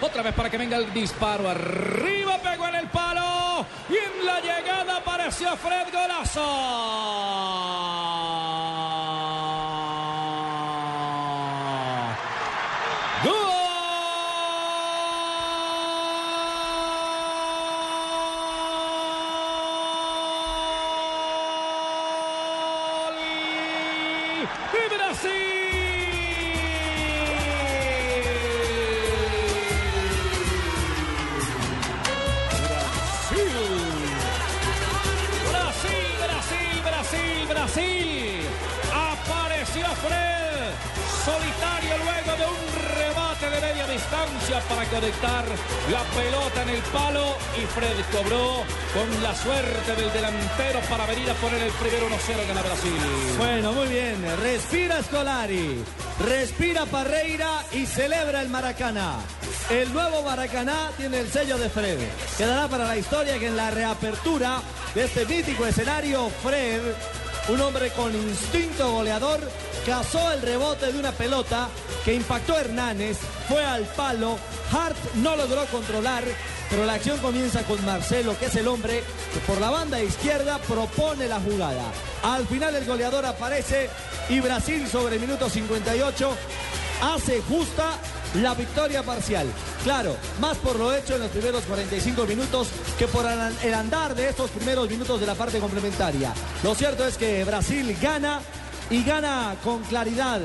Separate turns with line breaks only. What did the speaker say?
Otra vez para que venga el disparo. Arriba pegó en el palo. Y en la llegada apareció Fred Golazo. ¡Gol! ¡De Brasil! Brasil. Apareció Fred, solitario luego de un remate de media distancia para conectar la pelota en el palo y Fred cobró con la suerte del delantero para venir a poner el primero 1-0 gana Brasil.
Bueno, muy bien. Respira Scolari, respira Parreira y celebra el Maracaná. El nuevo Maracaná tiene el sello de Fred. Quedará para la historia que en la reapertura de este mítico escenario, Fred, un hombre con instinto goleador, cazó el rebote de una pelota que impactó a Hernández, fue al palo, Hart no logró controlar, pero la acción comienza con Marcelo, que es el hombre que por la banda izquierda propone la jugada. Al final el goleador aparece y Brasil sobre el minuto 58 hace justa la victoria parcial. Claro, más por lo hecho en los primeros 45 minutos que por el andar de estos primeros minutos de la parte complementaria. Lo cierto es que Brasil gana y gana con claridad